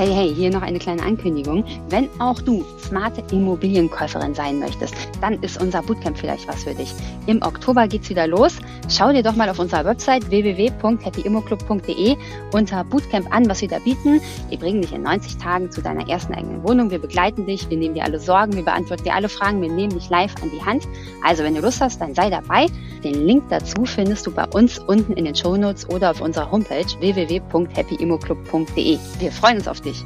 Hey, hier noch eine kleine Ankündigung. Wenn auch du smarte Immobilienkäuferin sein möchtest, dann ist unser Bootcamp vielleicht was für dich. Im Oktober geht's wieder los. Schau dir doch mal auf unserer Website www.happyimmoclub.de unter Bootcamp an, was wir da bieten. Wir bringen dich in 90 Tagen zu deiner ersten eigenen Wohnung. Wir begleiten dich, wir nehmen dir alle Sorgen, wir beantworten dir alle Fragen, wir nehmen dich live an die Hand. Also, wenn du Lust hast, dann sei dabei. Den Link dazu findest du bei uns unten in den Show Notes oder auf unserer Homepage www.happyimmoclub.de. Wir freuen uns auf dich.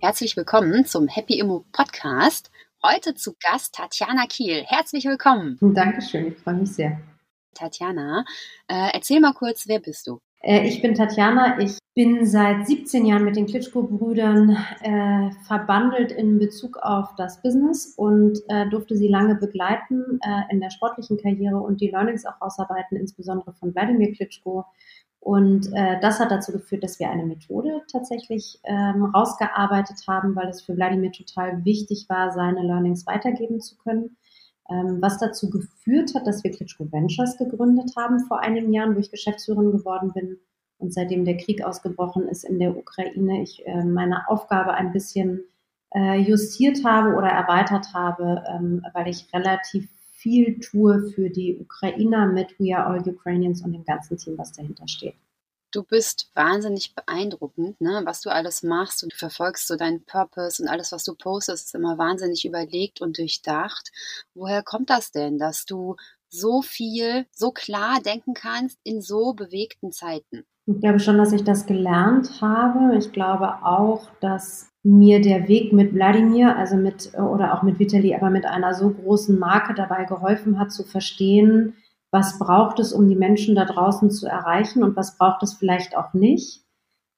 Herzlich willkommen zum Happy Immo Podcast. Heute zu Gast Tatjana Kiel. Herzlich willkommen. Dankeschön, ich freue mich sehr. Tatjana, äh, erzähl mal kurz, wer bist du? Äh, ich bin Tatjana. Ich bin seit 17 Jahren mit den Klitschko-Brüdern äh, verbandelt in Bezug auf das Business und äh, durfte sie lange begleiten äh, in der sportlichen Karriere und die Learnings auch ausarbeiten, insbesondere von Wladimir Klitschko. Und äh, das hat dazu geführt, dass wir eine Methode tatsächlich ähm, rausgearbeitet haben, weil es für Wladimir total wichtig war, seine Learnings weitergeben zu können. Ähm, was dazu geführt hat, dass wir Klitschko Ventures gegründet haben vor einigen Jahren, wo ich Geschäftsführerin geworden bin. Und seitdem der Krieg ausgebrochen ist in der Ukraine, ich äh, meine Aufgabe ein bisschen äh, justiert habe oder erweitert habe, ähm, weil ich relativ viel tue für die Ukrainer mit We Are All Ukrainians und dem ganzen Team, was dahinter steht. Du bist wahnsinnig beeindruckend, ne? was du alles machst und du verfolgst so deinen Purpose und alles, was du postest, ist immer wahnsinnig überlegt und durchdacht. Woher kommt das denn, dass du so viel, so klar denken kannst in so bewegten Zeiten? Ich glaube schon, dass ich das gelernt habe. Ich glaube auch, dass mir der Weg mit Wladimir, also mit, oder auch mit Vitali, aber mit einer so großen Marke dabei geholfen hat zu verstehen, was braucht es, um die Menschen da draußen zu erreichen und was braucht es vielleicht auch nicht.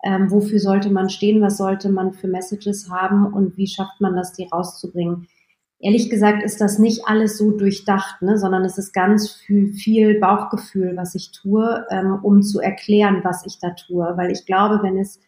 Ähm, wofür sollte man stehen, was sollte man für Messages haben und wie schafft man das, die rauszubringen. Ehrlich gesagt ist das nicht alles so durchdacht, ne, sondern es ist ganz viel, viel Bauchgefühl, was ich tue, ähm, um zu erklären, was ich da tue. Weil ich glaube, wenn es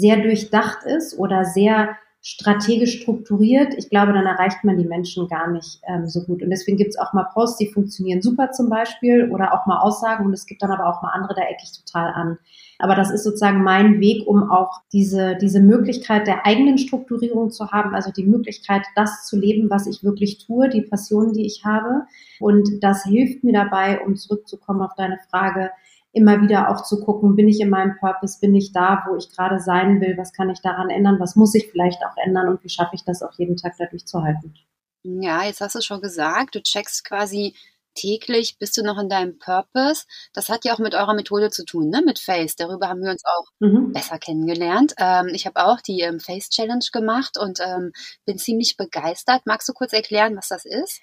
sehr durchdacht ist oder sehr strategisch strukturiert, ich glaube, dann erreicht man die Menschen gar nicht ähm, so gut. Und deswegen gibt es auch mal Posts, die funktionieren super zum Beispiel oder auch mal Aussagen und es gibt dann aber auch mal andere, da ecke ich total an. Aber das ist sozusagen mein Weg, um auch diese, diese Möglichkeit der eigenen Strukturierung zu haben, also die Möglichkeit, das zu leben, was ich wirklich tue, die Passion, die ich habe. Und das hilft mir dabei, um zurückzukommen auf deine Frage, immer wieder auch zu gucken, bin ich in meinem Purpose, bin ich da, wo ich gerade sein will, was kann ich daran ändern, was muss ich vielleicht auch ändern und wie schaffe ich das auch jeden Tag dadurch zu halten. Ja, jetzt hast du schon gesagt, du checkst quasi täglich, bist du noch in deinem Purpose. Das hat ja auch mit eurer Methode zu tun, ne? mit Face. Darüber haben wir uns auch mhm. besser kennengelernt. Ähm, ich habe auch die ähm, Face Challenge gemacht und ähm, bin ziemlich begeistert. Magst du kurz erklären, was das ist?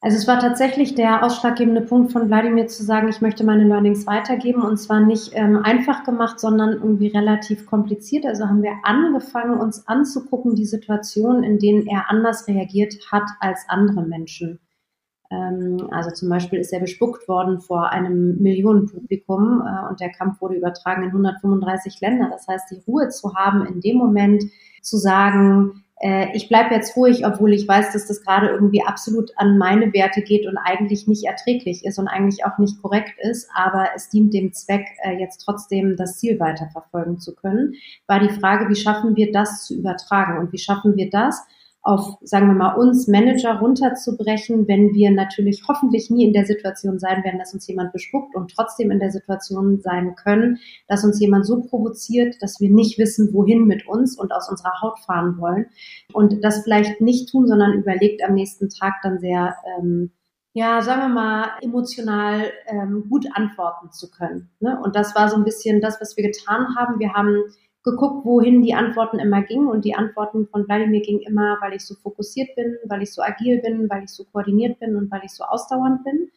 Also es war tatsächlich der ausschlaggebende Punkt von Wladimir zu sagen, ich möchte meine Learnings weitergeben und zwar nicht ähm, einfach gemacht, sondern irgendwie relativ kompliziert. Also haben wir angefangen, uns anzugucken, die Situationen, in denen er anders reagiert hat als andere Menschen. Ähm, also zum Beispiel ist er bespuckt worden vor einem Millionenpublikum äh, und der Kampf wurde übertragen in 135 Länder. Das heißt, die Ruhe zu haben, in dem Moment zu sagen, äh, ich bleibe jetzt ruhig, obwohl ich weiß, dass das gerade irgendwie absolut an meine Werte geht und eigentlich nicht erträglich ist und eigentlich auch nicht korrekt ist, aber es dient dem Zweck, äh, jetzt trotzdem das Ziel weiterverfolgen zu können, war die Frage, wie schaffen wir das zu übertragen? Und wie schaffen wir das, auf, sagen wir mal, uns Manager runterzubrechen, wenn wir natürlich hoffentlich nie in der Situation sein werden, dass uns jemand bespuckt und trotzdem in der Situation sein können, dass uns jemand so provoziert, dass wir nicht wissen, wohin mit uns und aus unserer Haut fahren wollen und das vielleicht nicht tun, sondern überlegt am nächsten Tag dann sehr, ähm, ja, sagen wir mal, emotional ähm, gut antworten zu können. Ne? Und das war so ein bisschen das, was wir getan haben. Wir haben geguckt, wohin die Antworten immer gingen. Und die Antworten von Wladimir gingen immer, weil ich so fokussiert bin, weil ich so agil bin, weil ich so koordiniert bin und weil ich so ausdauernd bin.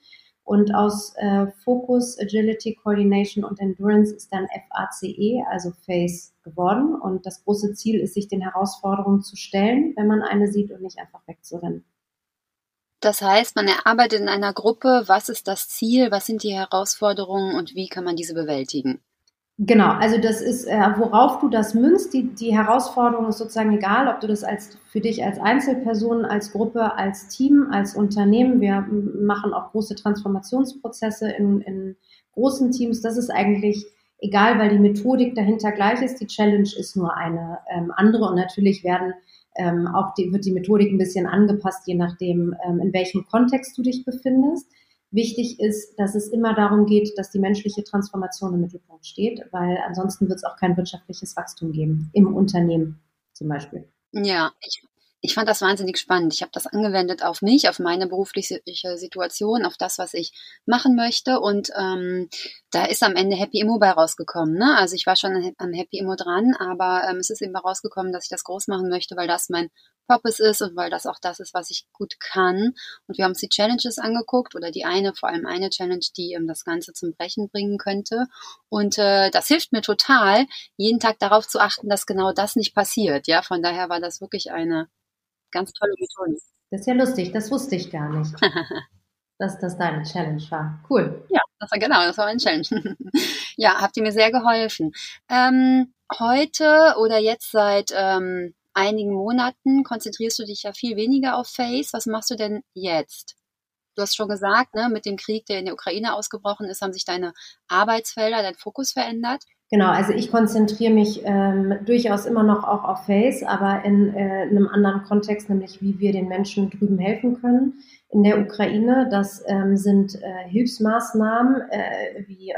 Und aus äh, Focus, Agility, Coordination und Endurance ist dann FACE, also FACE, geworden. Und das große Ziel ist, sich den Herausforderungen zu stellen, wenn man eine sieht und nicht einfach wegzurennen. Das heißt, man erarbeitet in einer Gruppe, was ist das Ziel, was sind die Herausforderungen und wie kann man diese bewältigen? Genau, also das ist, äh, worauf du das münzt, die, die Herausforderung ist sozusagen egal, ob du das als für dich als Einzelperson, als Gruppe, als Team, als Unternehmen, wir machen auch große Transformationsprozesse in, in großen Teams, das ist eigentlich egal, weil die Methodik dahinter gleich ist. Die Challenge ist nur eine ähm, andere und natürlich werden ähm, auch die, wird die Methodik ein bisschen angepasst, je nachdem, ähm, in welchem Kontext du dich befindest. Wichtig ist, dass es immer darum geht, dass die menschliche Transformation im Mittelpunkt steht, weil ansonsten wird es auch kein wirtschaftliches Wachstum geben, im Unternehmen zum Beispiel. Ja, ich ich fand das wahnsinnig spannend. Ich habe das angewendet auf mich, auf meine berufliche Situation, auf das, was ich machen möchte. Und ähm, da ist am Ende Happy Immo bei rausgekommen. Ne? Also ich war schon am Happy Immo dran, aber ähm, es ist eben rausgekommen, dass ich das groß machen möchte, weil das mein Purpose ist und weil das auch das ist, was ich gut kann. Und wir haben uns die Challenges angeguckt oder die eine, vor allem eine Challenge, die ähm, das Ganze zum Brechen bringen könnte. Und äh, das hilft mir total, jeden Tag darauf zu achten, dass genau das nicht passiert. Ja, von daher war das wirklich eine Ganz tolle Methode. Das ist ja lustig, das wusste ich gar nicht. dass das deine Challenge war. Cool. Ja, das war genau, das war meine Challenge. ja, habt ihr mir sehr geholfen. Ähm, heute oder jetzt seit ähm, einigen Monaten konzentrierst du dich ja viel weniger auf Face. Was machst du denn jetzt? Du hast schon gesagt, ne, mit dem Krieg, der in der Ukraine ausgebrochen ist, haben sich deine Arbeitsfelder, dein Fokus verändert. Genau, also ich konzentriere mich ähm, durchaus immer noch auch auf Face, aber in, äh, in einem anderen Kontext, nämlich wie wir den Menschen drüben helfen können in der Ukraine. Das ähm, sind äh, Hilfsmaßnahmen äh, wie äh,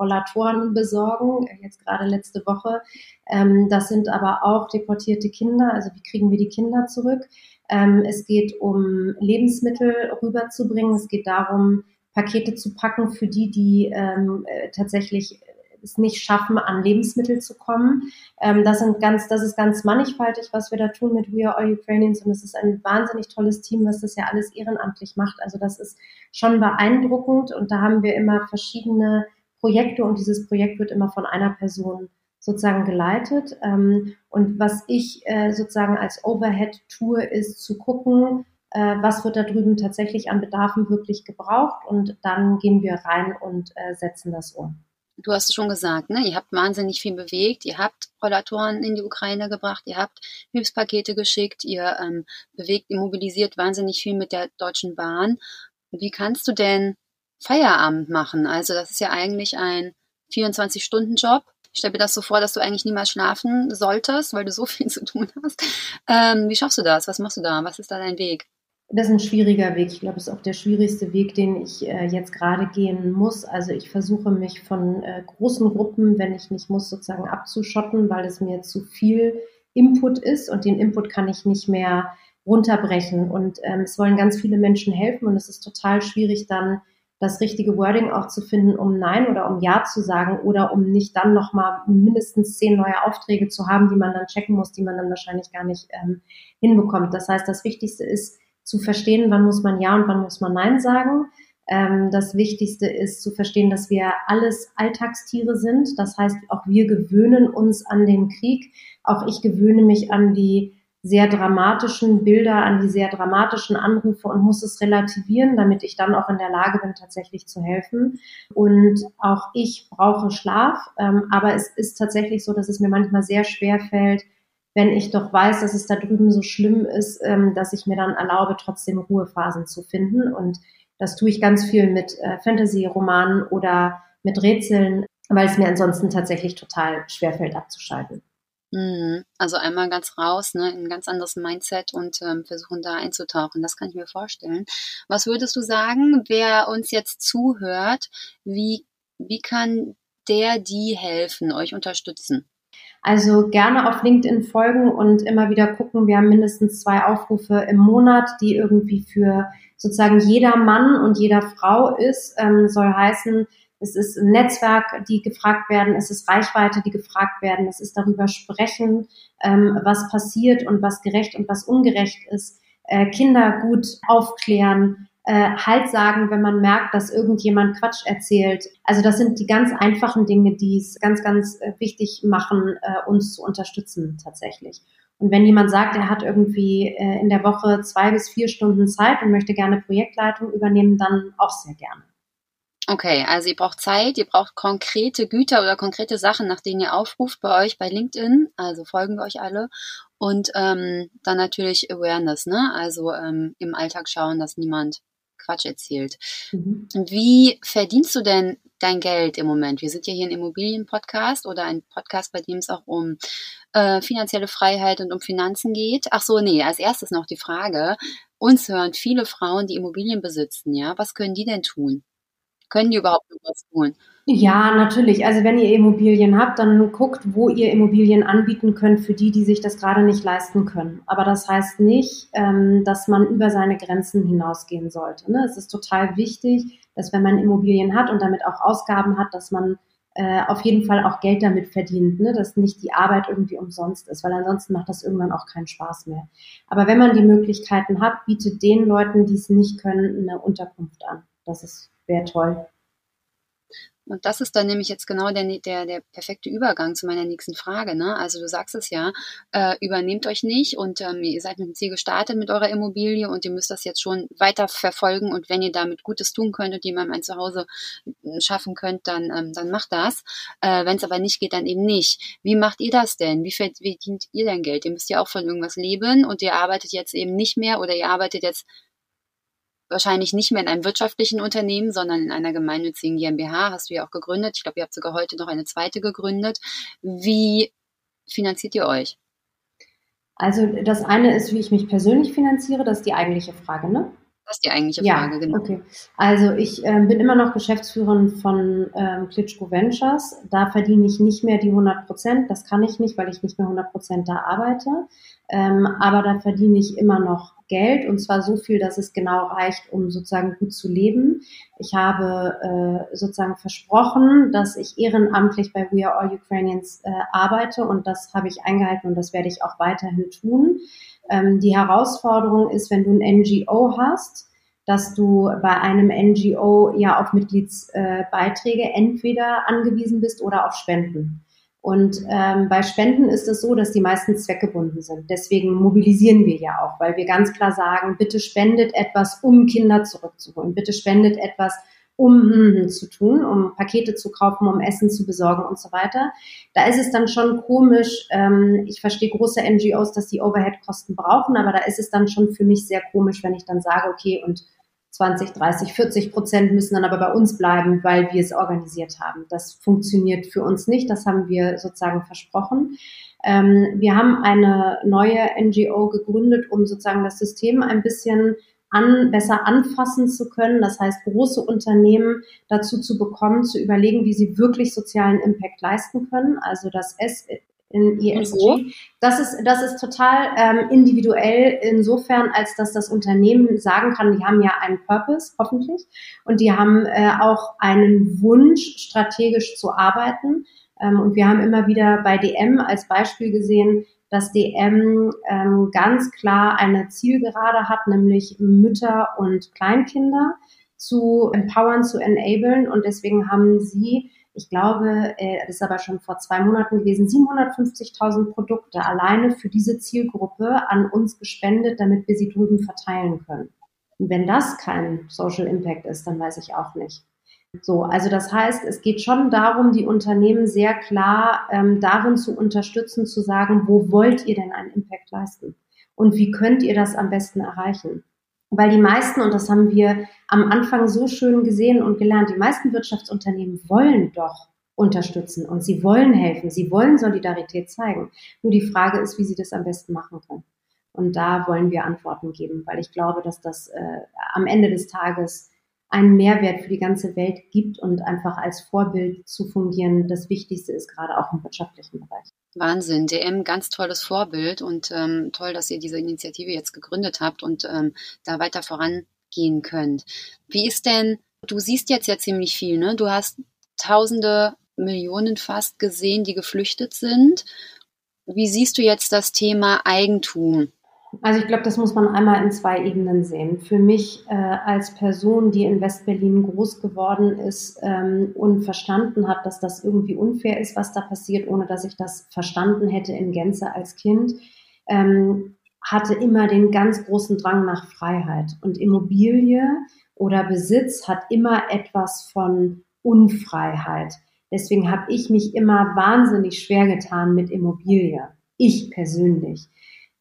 Rollatoren besorgen, jetzt gerade letzte Woche. Ähm, das sind aber auch deportierte Kinder, also wie kriegen wir die Kinder zurück. Ähm, es geht um Lebensmittel rüberzubringen. Es geht darum, Pakete zu packen für die, die ähm, äh, tatsächlich es nicht schaffen, an Lebensmittel zu kommen. Ähm, das, sind ganz, das ist ganz mannigfaltig, was wir da tun mit We Are All Ukrainians und es ist ein wahnsinnig tolles Team, was das ja alles ehrenamtlich macht. Also das ist schon beeindruckend und da haben wir immer verschiedene Projekte und dieses Projekt wird immer von einer Person sozusagen geleitet. Ähm, und was ich äh, sozusagen als Overhead tue, ist zu gucken, äh, was wird da drüben tatsächlich an Bedarfen wirklich gebraucht und dann gehen wir rein und äh, setzen das um du hast es schon gesagt, ne? ihr habt wahnsinnig viel bewegt, ihr habt Rollatoren in die Ukraine gebracht, ihr habt Hilfspakete geschickt, ihr ähm, bewegt, ihr mobilisiert wahnsinnig viel mit der Deutschen Bahn. Wie kannst du denn Feierabend machen? Also das ist ja eigentlich ein 24-Stunden-Job. Ich stelle mir das so vor, dass du eigentlich niemals schlafen solltest, weil du so viel zu tun hast. Ähm, wie schaffst du das? Was machst du da? Was ist da dein Weg? Das ist ein schwieriger Weg. Ich glaube, es ist auch der schwierigste Weg, den ich äh, jetzt gerade gehen muss. Also ich versuche mich von äh, großen Gruppen, wenn ich nicht muss, sozusagen abzuschotten, weil es mir zu viel Input ist und den Input kann ich nicht mehr runterbrechen. Und ähm, es wollen ganz viele Menschen helfen und es ist total schwierig dann das richtige Wording auch zu finden, um Nein oder um Ja zu sagen oder um nicht dann nochmal mindestens zehn neue Aufträge zu haben, die man dann checken muss, die man dann wahrscheinlich gar nicht ähm, hinbekommt. Das heißt, das Wichtigste ist, zu verstehen, wann muss man Ja und wann muss man Nein sagen. Ähm, das Wichtigste ist zu verstehen, dass wir alles Alltagstiere sind. Das heißt, auch wir gewöhnen uns an den Krieg. Auch ich gewöhne mich an die sehr dramatischen Bilder, an die sehr dramatischen Anrufe und muss es relativieren, damit ich dann auch in der Lage bin, tatsächlich zu helfen. Und auch ich brauche Schlaf, ähm, aber es ist tatsächlich so, dass es mir manchmal sehr schwer fällt, wenn ich doch weiß, dass es da drüben so schlimm ist, ähm, dass ich mir dann erlaube, trotzdem Ruhephasen zu finden. Und das tue ich ganz viel mit äh, Fantasy-Romanen oder mit Rätseln, weil es mir ansonsten tatsächlich total schwerfällt abzuschalten. Mhm. Also einmal ganz raus, ne, in ein ganz anderes Mindset und ähm, versuchen da einzutauchen. Das kann ich mir vorstellen. Was würdest du sagen, wer uns jetzt zuhört, wie, wie kann der die helfen, euch unterstützen? Also gerne auf LinkedIn folgen und immer wieder gucken. Wir haben mindestens zwei Aufrufe im Monat, die irgendwie für sozusagen jeder Mann und jeder Frau ist. Ähm, soll heißen, es ist ein Netzwerk, die gefragt werden, es ist Reichweite, die gefragt werden, es ist darüber sprechen, ähm, was passiert und was gerecht und was ungerecht ist, äh, Kinder gut aufklären, äh, Halt sagen, wenn man merkt, dass irgendjemand Quatsch erzählt. Also das sind die ganz einfachen Dinge, die es ganz, ganz äh, wichtig machen, äh, uns zu unterstützen tatsächlich. Und wenn jemand sagt, er hat irgendwie äh, in der Woche zwei bis vier Stunden Zeit und möchte gerne Projektleitung übernehmen, dann auch sehr gerne. Okay, also ihr braucht Zeit, ihr braucht konkrete Güter oder konkrete Sachen, nach denen ihr aufruft bei euch bei LinkedIn. Also folgen wir euch alle. Und ähm, dann natürlich Awareness, ne? Also ähm, im Alltag schauen, dass niemand Quatsch erzählt. Mhm. Wie verdienst du denn dein Geld im Moment? Wir sind ja hier ein Immobilienpodcast oder ein Podcast, bei dem es auch um äh, finanzielle Freiheit und um Finanzen geht. Ach so, nee, als erstes noch die Frage. Uns hören viele Frauen, die Immobilien besitzen, ja. Was können die denn tun? Können die überhaupt noch was tun? Ja, natürlich. Also wenn ihr Immobilien habt, dann guckt, wo ihr Immobilien anbieten könnt für die, die sich das gerade nicht leisten können. Aber das heißt nicht, ähm, dass man über seine Grenzen hinausgehen sollte. Ne? Es ist total wichtig, dass wenn man Immobilien hat und damit auch Ausgaben hat, dass man äh, auf jeden Fall auch Geld damit verdient, ne? dass nicht die Arbeit irgendwie umsonst ist, weil ansonsten macht das irgendwann auch keinen Spaß mehr. Aber wenn man die Möglichkeiten hat, bietet den Leuten, die es nicht können, eine Unterkunft an. Das wäre toll. Und das ist dann nämlich jetzt genau der, der, der perfekte Übergang zu meiner nächsten Frage. Ne? Also du sagst es ja, äh, übernehmt euch nicht und ähm, ihr seid mit dem Ziel gestartet mit eurer Immobilie und ihr müsst das jetzt schon weiter verfolgen und wenn ihr damit Gutes tun könnt und jemandem ein Zuhause schaffen könnt, dann, ähm, dann macht das. Äh, wenn es aber nicht geht, dann eben nicht. Wie macht ihr das denn? Wie verdient ihr denn Geld? Ihr müsst ja auch von irgendwas leben und ihr arbeitet jetzt eben nicht mehr oder ihr arbeitet jetzt wahrscheinlich nicht mehr in einem wirtschaftlichen Unternehmen, sondern in einer gemeinnützigen GmbH, hast du ja auch gegründet. Ich glaube, ihr habt sogar heute noch eine zweite gegründet. Wie finanziert ihr euch? Also das eine ist, wie ich mich persönlich finanziere, das ist die eigentliche Frage, ne? Das ist die eigentliche ja, Frage, genau. Okay. Also ich äh, bin immer noch Geschäftsführerin von ähm, Klitschko Ventures. Da verdiene ich nicht mehr die 100 Prozent. Das kann ich nicht, weil ich nicht mehr 100 Prozent da arbeite. Ähm, aber da verdiene ich immer noch Geld und zwar so viel, dass es genau reicht, um sozusagen gut zu leben. Ich habe äh, sozusagen versprochen, dass ich ehrenamtlich bei We Are All Ukrainians äh, arbeite und das habe ich eingehalten und das werde ich auch weiterhin tun. Ähm, die Herausforderung ist, wenn du ein NGO hast, dass du bei einem NGO ja auf Mitgliedsbeiträge äh, entweder angewiesen bist oder auf Spenden. Und ähm, bei Spenden ist es so, dass die meisten zweckgebunden sind. Deswegen mobilisieren wir ja auch, weil wir ganz klar sagen, bitte spendet etwas, um Kinder zurückzuholen. Bitte spendet etwas, um hm, hm, zu tun, um Pakete zu kaufen, um Essen zu besorgen und so weiter. Da ist es dann schon komisch. Ähm, ich verstehe große NGOs, dass die Overhead-Kosten brauchen, aber da ist es dann schon für mich sehr komisch, wenn ich dann sage, okay, und 20, 30, 40 Prozent müssen dann aber bei uns bleiben, weil wir es organisiert haben. Das funktioniert für uns nicht. Das haben wir sozusagen versprochen. Ähm, wir haben eine neue NGO gegründet, um sozusagen das System ein bisschen an, besser anfassen zu können. Das heißt, große Unternehmen dazu zu bekommen, zu überlegen, wie sie wirklich sozialen Impact leisten können. Also das S in ESG. Das ist, das ist total ähm, individuell insofern, als dass das Unternehmen sagen kann, die haben ja einen Purpose, hoffentlich, und die haben äh, auch einen Wunsch, strategisch zu arbeiten. Ähm, und wir haben immer wieder bei DM als Beispiel gesehen, dass DM ähm, ganz klar eine Zielgerade hat, nämlich Mütter und Kleinkinder zu empowern, zu enablen. Und deswegen haben sie, ich glaube, äh, das ist aber schon vor zwei Monaten gewesen, 750.000 Produkte alleine für diese Zielgruppe an uns gespendet, damit wir sie drüben verteilen können. Und wenn das kein Social Impact ist, dann weiß ich auch nicht. So, also das heißt, es geht schon darum, die Unternehmen sehr klar ähm, darin zu unterstützen, zu sagen, wo wollt ihr denn einen Impact leisten? Und wie könnt ihr das am besten erreichen? Weil die meisten, und das haben wir am Anfang so schön gesehen und gelernt, die meisten Wirtschaftsunternehmen wollen doch unterstützen und sie wollen helfen, sie wollen Solidarität zeigen. Nur die Frage ist, wie sie das am besten machen können. Und da wollen wir Antworten geben, weil ich glaube, dass das äh, am Ende des Tages einen Mehrwert für die ganze Welt gibt und einfach als Vorbild zu fungieren, das Wichtigste ist, gerade auch im wirtschaftlichen Bereich. Wahnsinn, DM, ganz tolles Vorbild und ähm, toll, dass ihr diese Initiative jetzt gegründet habt und ähm, da weiter vorangehen könnt. Wie ist denn, du siehst jetzt ja ziemlich viel, ne? Du hast Tausende, Millionen fast gesehen, die geflüchtet sind. Wie siehst du jetzt das Thema Eigentum? Also ich glaube, das muss man einmal in zwei Ebenen sehen. Für mich äh, als Person, die in Westberlin groß geworden ist ähm, und verstanden hat, dass das irgendwie unfair ist, was da passiert, ohne dass ich das verstanden hätte in Gänze als Kind, ähm, hatte immer den ganz großen Drang nach Freiheit. Und Immobilie oder Besitz hat immer etwas von Unfreiheit. Deswegen habe ich mich immer wahnsinnig schwer getan mit Immobilie. Ich persönlich.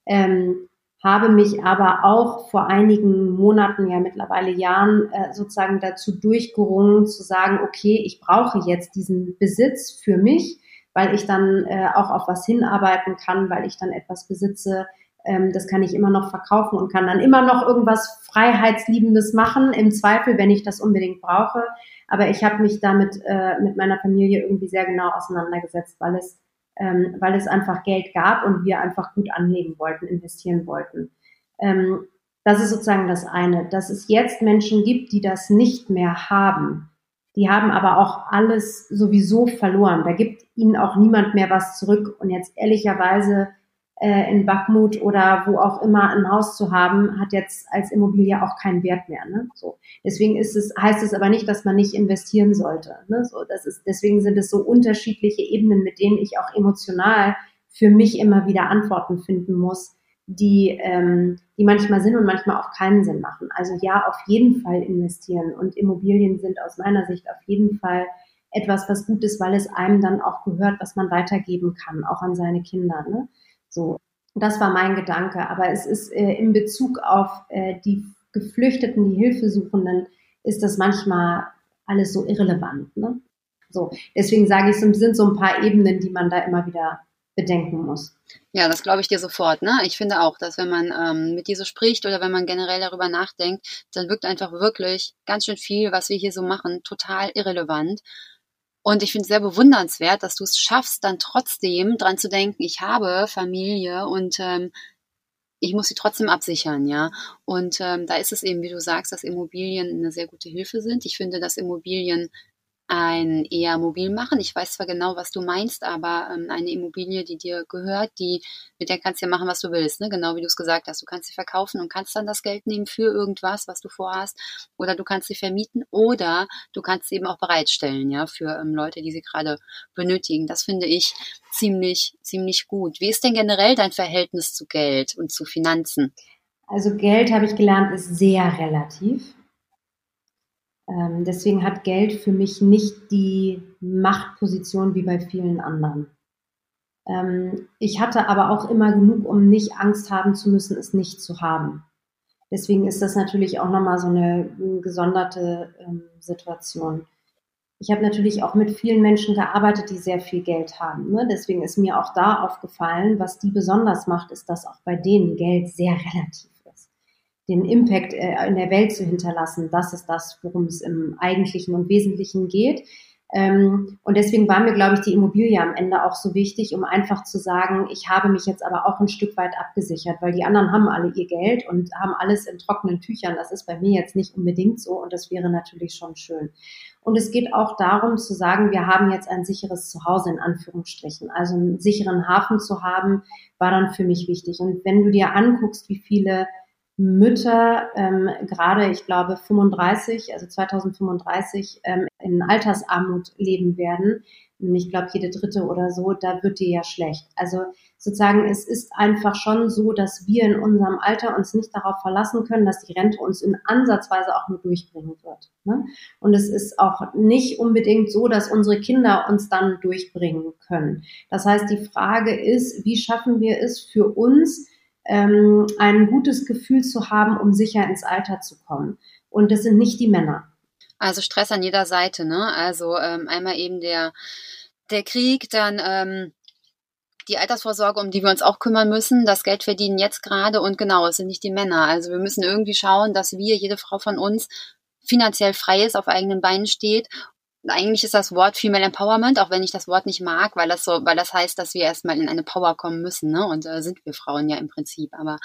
Ähm, habe mich aber auch vor einigen Monaten, ja mittlerweile Jahren, äh, sozusagen dazu durchgerungen zu sagen, okay, ich brauche jetzt diesen Besitz für mich, weil ich dann äh, auch auf was hinarbeiten kann, weil ich dann etwas besitze, ähm, das kann ich immer noch verkaufen und kann dann immer noch irgendwas Freiheitsliebendes machen, im Zweifel, wenn ich das unbedingt brauche. Aber ich habe mich damit äh, mit meiner Familie irgendwie sehr genau auseinandergesetzt, weil es ähm, weil es einfach Geld gab und wir einfach gut anlegen wollten, investieren wollten. Ähm, das ist sozusagen das eine. Dass es jetzt Menschen gibt, die das nicht mehr haben. Die haben aber auch alles sowieso verloren. Da gibt ihnen auch niemand mehr was zurück. Und jetzt ehrlicherweise äh, in Backmut oder wo auch immer ein Haus zu haben, hat jetzt als Immobilie auch keinen Wert mehr. Ne? So. Deswegen ist es, heißt es aber nicht, dass man nicht investieren sollte. Ne? So, das ist, deswegen sind es so unterschiedliche Ebenen, mit denen ich auch emotional für mich immer wieder Antworten finden muss, die, ähm, die manchmal Sinn und manchmal auch keinen Sinn machen. Also ja, auf jeden Fall investieren und Immobilien sind aus meiner Sicht auf jeden Fall etwas, was gut ist, weil es einem dann auch gehört, was man weitergeben kann, auch an seine Kinder. Ne? So, das war mein Gedanke. Aber es ist äh, in Bezug auf äh, die Geflüchteten, die Hilfesuchenden, ist das manchmal alles so irrelevant. Ne? So, deswegen sage ich, es sind so ein paar Ebenen, die man da immer wieder bedenken muss. Ja, das glaube ich dir sofort. Ne? Ich finde auch, dass wenn man ähm, mit dir so spricht oder wenn man generell darüber nachdenkt, dann wirkt einfach wirklich ganz schön viel, was wir hier so machen, total irrelevant. Und ich finde es sehr bewundernswert, dass du es schaffst, dann trotzdem dran zu denken, ich habe Familie und ähm, ich muss sie trotzdem absichern, ja. Und ähm, da ist es eben, wie du sagst, dass Immobilien eine sehr gute Hilfe sind. Ich finde, dass Immobilien ein eher mobil machen. Ich weiß zwar genau, was du meinst, aber ähm, eine Immobilie, die dir gehört, die mit der kannst du ja machen, was du willst, ne? Genau wie du es gesagt hast. Du kannst sie verkaufen und kannst dann das Geld nehmen für irgendwas, was du vorhast, oder du kannst sie vermieten oder du kannst sie eben auch bereitstellen, ja, für ähm, Leute, die sie gerade benötigen. Das finde ich ziemlich, ziemlich gut. Wie ist denn generell dein Verhältnis zu Geld und zu Finanzen? Also Geld habe ich gelernt, ist sehr relativ. Ähm, deswegen hat Geld für mich nicht die Machtposition wie bei vielen anderen. Ähm, ich hatte aber auch immer genug, um nicht Angst haben zu müssen, es nicht zu haben. Deswegen ist das natürlich auch nochmal so eine gesonderte ähm, Situation. Ich habe natürlich auch mit vielen Menschen gearbeitet, die sehr viel Geld haben. Ne? Deswegen ist mir auch da aufgefallen, was die besonders macht, ist, dass auch bei denen Geld sehr relativ den Impact äh, in der Welt zu hinterlassen. Das ist das, worum es im Eigentlichen und Wesentlichen geht. Ähm, und deswegen war mir, glaube ich, die Immobilie am Ende auch so wichtig, um einfach zu sagen, ich habe mich jetzt aber auch ein Stück weit abgesichert, weil die anderen haben alle ihr Geld und haben alles in trockenen Tüchern. Das ist bei mir jetzt nicht unbedingt so und das wäre natürlich schon schön. Und es geht auch darum zu sagen, wir haben jetzt ein sicheres Zuhause in Anführungsstrichen. Also einen sicheren Hafen zu haben, war dann für mich wichtig. Und wenn du dir anguckst, wie viele Mütter ähm, gerade, ich glaube, 35, also 2035 ähm, in Altersarmut leben werden. Ich glaube, jede dritte oder so, da wird dir ja schlecht. Also sozusagen, es ist einfach schon so, dass wir in unserem Alter uns nicht darauf verlassen können, dass die Rente uns in Ansatzweise auch nur durchbringen wird. Ne? Und es ist auch nicht unbedingt so, dass unsere Kinder uns dann durchbringen können. Das heißt, die Frage ist, wie schaffen wir es für uns, ähm, ein gutes Gefühl zu haben, um sicher ins Alter zu kommen. Und das sind nicht die Männer. Also Stress an jeder Seite, ne? Also ähm, einmal eben der, der Krieg, dann ähm, die Altersvorsorge, um die wir uns auch kümmern müssen, das Geld verdienen jetzt gerade und genau, es sind nicht die Männer. Also wir müssen irgendwie schauen, dass wir, jede Frau von uns, finanziell frei ist, auf eigenen Beinen steht eigentlich ist das Wort Female Empowerment, auch wenn ich das Wort nicht mag, weil das so, weil das heißt, dass wir erstmal in eine Power kommen müssen, ne? Und äh, sind wir Frauen ja im Prinzip. Aber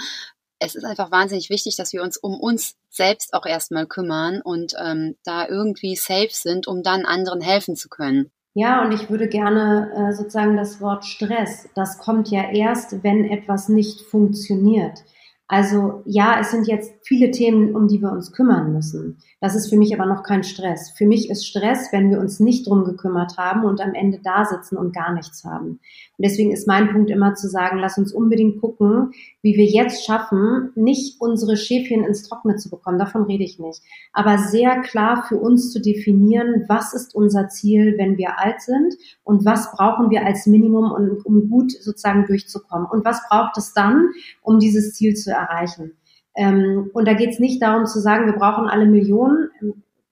es ist einfach wahnsinnig wichtig, dass wir uns um uns selbst auch erstmal kümmern und ähm, da irgendwie safe sind, um dann anderen helfen zu können. Ja, und ich würde gerne äh, sozusagen das Wort Stress, das kommt ja erst, wenn etwas nicht funktioniert. Also ja, es sind jetzt viele Themen, um die wir uns kümmern müssen. Das ist für mich aber noch kein Stress. Für mich ist Stress, wenn wir uns nicht drum gekümmert haben und am Ende da sitzen und gar nichts haben. Und deswegen ist mein Punkt immer zu sagen, lass uns unbedingt gucken, wie wir jetzt schaffen, nicht unsere Schäfchen ins Trockene zu bekommen. Davon rede ich nicht. Aber sehr klar für uns zu definieren, was ist unser Ziel, wenn wir alt sind und was brauchen wir als Minimum, um, gut sozusagen durchzukommen. Und was braucht es dann, um dieses Ziel zu erreichen? Erreichen. Ähm, und da geht es nicht darum zu sagen, wir brauchen alle Millionen.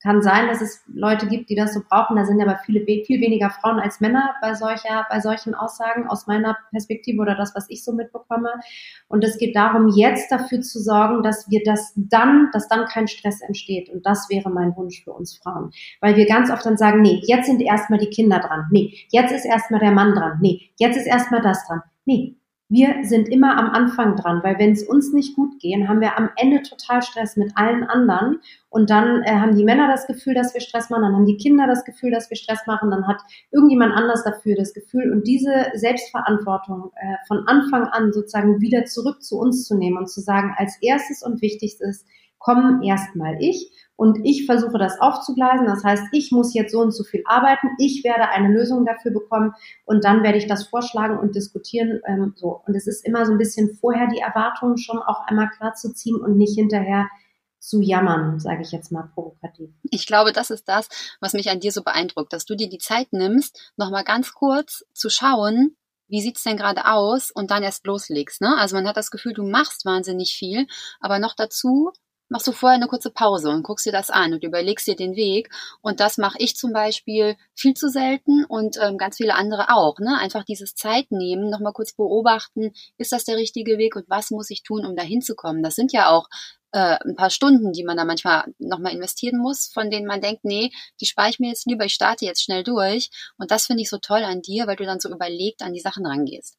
Kann sein, dass es Leute gibt, die das so brauchen. Da sind aber viele, viel weniger Frauen als Männer bei solcher, bei solchen Aussagen aus meiner Perspektive oder das, was ich so mitbekomme. Und es geht darum, jetzt dafür zu sorgen, dass wir das dann, dass dann kein Stress entsteht. Und das wäre mein Wunsch für uns Frauen. Weil wir ganz oft dann sagen, nee, jetzt sind erstmal die Kinder dran. Nee, jetzt ist erstmal der Mann dran. Nee, jetzt ist erstmal das dran. Nee, wir sind immer am Anfang dran, weil wenn es uns nicht gut geht, haben wir am Ende total Stress mit allen anderen. Und dann äh, haben die Männer das Gefühl, dass wir Stress machen, dann haben die Kinder das Gefühl, dass wir Stress machen, dann hat irgendjemand anders dafür das Gefühl. Und diese Selbstverantwortung äh, von Anfang an sozusagen wieder zurück zu uns zu nehmen und zu sagen, als erstes und wichtigstes kommen erstmal ich und ich versuche das aufzugleisen. Das heißt, ich muss jetzt so und so viel arbeiten. Ich werde eine Lösung dafür bekommen und dann werde ich das vorschlagen und diskutieren. Ähm, so. Und es ist immer so ein bisschen vorher die Erwartungen schon auch einmal klar zu ziehen und nicht hinterher zu jammern, sage ich jetzt mal provokativ. Ich glaube, das ist das, was mich an dir so beeindruckt, dass du dir die Zeit nimmst, nochmal ganz kurz zu schauen, wie sieht's denn gerade aus und dann erst loslegst. Ne? Also man hat das Gefühl, du machst wahnsinnig viel, aber noch dazu machst du vorher eine kurze Pause und guckst dir das an und überlegst dir den Weg. Und das mache ich zum Beispiel viel zu selten und ähm, ganz viele andere auch. Ne? Einfach dieses Zeit nehmen, nochmal kurz beobachten, ist das der richtige Weg und was muss ich tun, um da hinzukommen. Das sind ja auch äh, ein paar Stunden, die man da manchmal nochmal investieren muss, von denen man denkt, nee, die spare ich mir jetzt lieber, ich starte jetzt schnell durch. Und das finde ich so toll an dir, weil du dann so überlegt an die Sachen rangehst.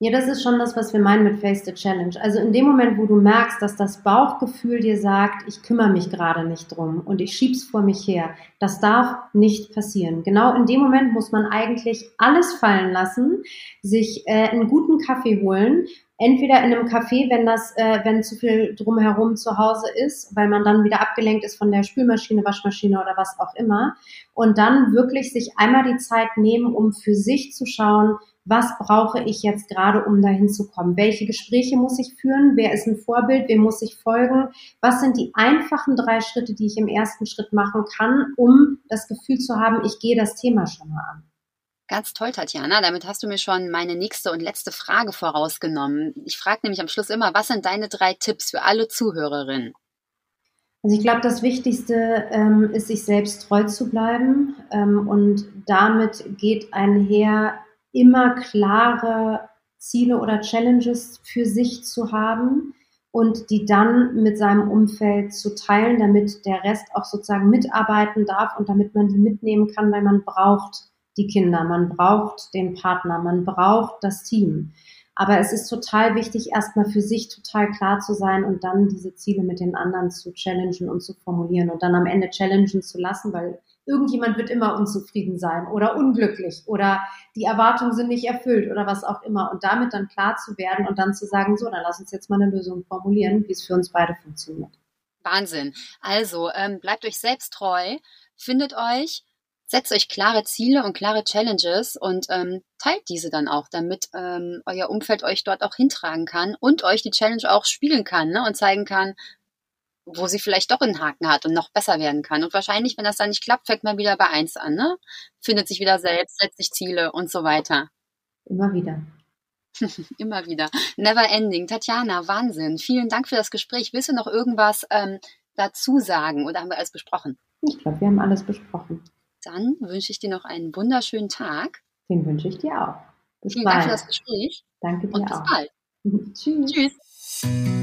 Ja, das ist schon das, was wir meinen mit Face the Challenge. Also in dem Moment, wo du merkst, dass das Bauchgefühl dir sagt, ich kümmere mich gerade nicht drum und ich schieb's vor mich her, das darf nicht passieren. Genau in dem Moment muss man eigentlich alles fallen lassen, sich äh, einen guten Kaffee holen, entweder in einem Café, wenn das, äh, wenn zu viel drumherum zu Hause ist, weil man dann wieder abgelenkt ist von der Spülmaschine, Waschmaschine oder was auch immer, und dann wirklich sich einmal die Zeit nehmen, um für sich zu schauen, was brauche ich jetzt gerade, um dahin zu kommen? Welche Gespräche muss ich führen? Wer ist ein Vorbild? Wem muss ich folgen? Was sind die einfachen drei Schritte, die ich im ersten Schritt machen kann, um das Gefühl zu haben, ich gehe das Thema schon mal an? Ganz toll, Tatjana. Damit hast du mir schon meine nächste und letzte Frage vorausgenommen. Ich frage nämlich am Schluss immer, was sind deine drei Tipps für alle Zuhörerinnen? Also ich glaube, das Wichtigste ähm, ist, sich selbst treu zu bleiben. Ähm, und damit geht einher, immer klare Ziele oder Challenges für sich zu haben und die dann mit seinem Umfeld zu teilen, damit der Rest auch sozusagen mitarbeiten darf und damit man die mitnehmen kann, weil man braucht die Kinder, man braucht den Partner, man braucht das Team. Aber es ist total wichtig, erstmal für sich total klar zu sein und dann diese Ziele mit den anderen zu challengen und zu formulieren und dann am Ende challengen zu lassen, weil irgendjemand wird immer unzufrieden sein oder unglücklich oder die Erwartungen sind nicht erfüllt oder was auch immer. Und damit dann klar zu werden und dann zu sagen, so, dann lass uns jetzt mal eine Lösung formulieren, wie es für uns beide funktioniert. Wahnsinn. Also ähm, bleibt euch selbst treu, findet euch, setzt euch klare Ziele und klare Challenges und ähm, teilt diese dann auch, damit ähm, euer Umfeld euch dort auch hintragen kann und euch die Challenge auch spielen kann ne, und zeigen kann, wo sie vielleicht doch einen Haken hat und noch besser werden kann. Und wahrscheinlich, wenn das dann nicht klappt, fängt man wieder bei eins an, ne? Findet sich wieder selbst, setzt sich Ziele und so weiter. Immer wieder. Immer wieder. Never ending. Tatjana, Wahnsinn. Vielen Dank für das Gespräch. Willst du noch irgendwas ähm, dazu sagen oder haben wir alles besprochen? Ich glaube, wir haben alles besprochen. Dann wünsche ich dir noch einen wunderschönen Tag. Den wünsche ich dir auch. Bis Vielen bald. Dank für das Gespräch. Danke dir Und bis bald. Tschüss. Tschüss.